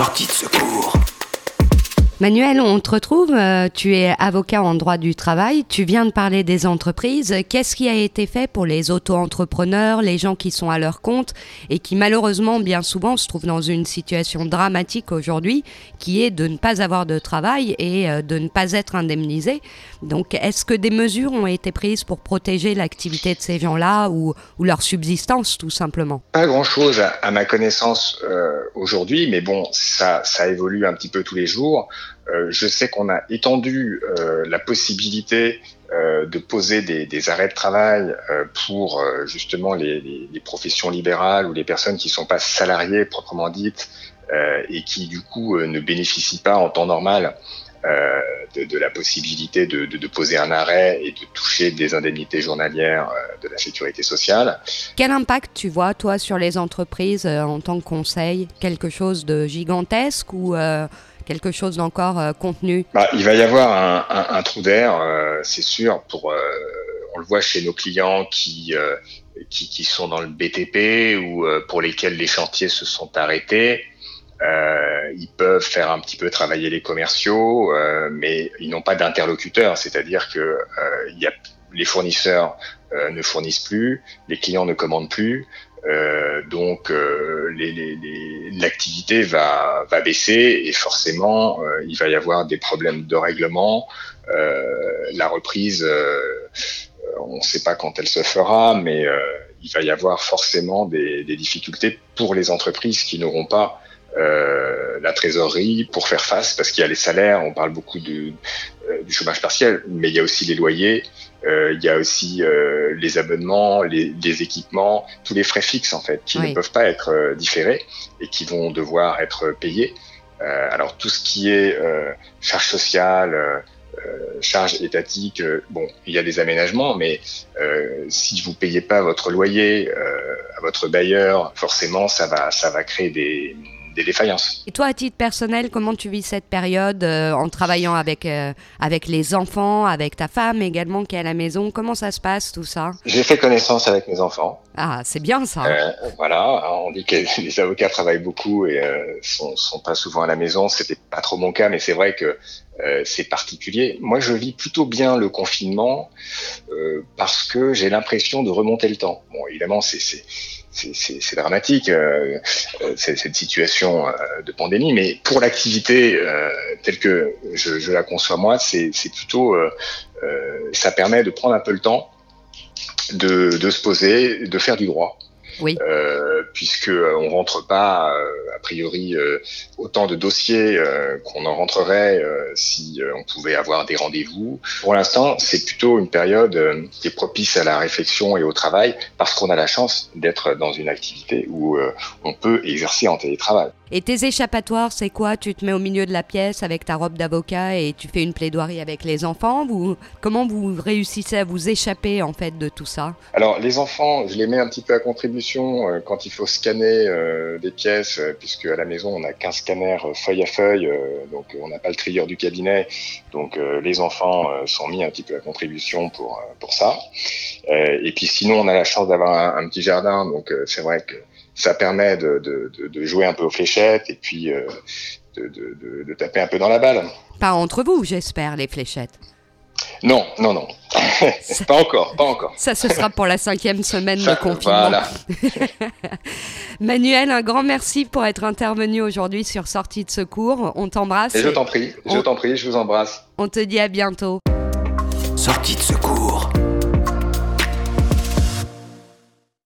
Sortie de secours. Manuel, on te retrouve, euh, tu es avocat en droit du travail, tu viens de parler des entreprises. Qu'est-ce qui a été fait pour les auto-entrepreneurs, les gens qui sont à leur compte et qui malheureusement bien souvent se trouvent dans une situation dramatique aujourd'hui qui est de ne pas avoir de travail et euh, de ne pas être indemnisé. Donc est-ce que des mesures ont été prises pour protéger l'activité de ces gens-là ou, leur subsistance tout simplement? Pas grand-chose à, ma connaissance euh, aujourd'hui, mais bon, ça, ça évolue un petit peu tous les jours. Euh, je sais qu'on a étendu euh, la possibilité euh, de poser des, arrêts de travail pour justement les, professions libérales ou les personnes qui ne sont pas salariées proprement dites et qui du coup ne bénéficient pas en temps normal de, la possibilité de, poser un arrêt et de toucher des indemnités journalières de la sécurité sociale. Quel impact tu vois, toi, sur les entreprises en tant que conseil? Quelque chose de gigantesque ou quelque chose d'encore euh, contenu bah, Il va y avoir un, trou d'air, euh, c'est sûr. Pour, euh, on le voit chez nos clients qui, qui, sont dans le BTP ou pour lesquels les chantiers se sont arrêtés. ils peuvent faire un petit peu travailler les commerciaux, mais ils n'ont pas d'interlocuteur, c'est-à-dire que il y a, les fournisseurs ne fournissent plus, les clients ne commandent plus, euh, donc euh, l'activité va, baisser et forcément euh, il va y avoir des problèmes de règlement. la reprise, on ne sait pas quand elle se fera, mais il va y avoir forcément des difficultés pour les entreprises qui n'auront pas la trésorerie pour faire face, parce qu'il y a les salaires, on parle beaucoup de, du chômage partiel, mais il y a aussi les loyers, euh, il y a aussi euh, les abonnements, les, les, équipements, tous les frais fixes en fait, qui ne peuvent pas être euh, différés et qui vont devoir être payés. alors tout ce qui est charge sociale, charge étatique, bon, il y a des aménagements, mais si vous payez pas votre loyer à votre bailleur, forcément ça va ça va créer des des défaillances. Et toi, à titre personnel, comment tu vis cette période euh, en travaillant avec, euh, avec les enfants, avec ta femme également qui est à la maison? Comment ça se passe tout ça? J'ai fait connaissance avec mes enfants. Ah, c'est bien ça. Euh, voilà, on dit que les avocats travaillent beaucoup et sont, sont pas souvent à la maison. C'était pas trop mon cas, mais c'est vrai que c'est particulier. Moi, je vis plutôt bien le confinement parce que j'ai l'impression de remonter le temps. Bon, évidemment, c'est dramatique euh, euh cette situation euh, de pandémie, mais pour l'activité euh, telle que je, la conçois moi, c'est plutôt ça permet de prendre un peu le temps de se poser, de faire du droit. Oui. Euh, puisque on rentre pas a priori autant de dossiers qu'on en rentrerait si on pouvait avoir des rendez-vous. Pour l'instant, c'est plutôt une période qui est propice à la réflexion et au travail parce qu'on a la chance d'être dans une activité où on peut exercer en télétravail. Et tes échappatoires, c'est quoi? Tu te mets au milieu de la pièce avec ta robe d'avocat et tu fais une plaidoirie avec les enfants? Vous, Comment vous réussissez à vous échapper en fait de tout ça? Alors les enfants, je les mets un petit peu à contribution euh, quand il faut scanner euh, des pièces, euh, puisque à la maison on a 15 scanners feuille à feuille, donc on n'a pas le trieur du cabinet, donc les enfants sont mis un petit peu à contribution pour, pour ça. et puis sinon on a la chance d'avoir un, petit jardin, donc c'est vrai que ça permet de, de, de, jouer un peu aux fléchettes et puis euh, de, taper un peu dans la balle. Pas entre vous, j'espère, les fléchettes. Non, non, non. pas encore, pas encore. Ça, ce sera pour la cinquième semaine de confinement. Voilà. Manuel, un grand merci pour être intervenu aujourd'hui sur Sortie de secours. On t'embrasse. Et je t'en prie, je t'en prie, je vous embrasse. On te dit à bientôt. Sortie de secours.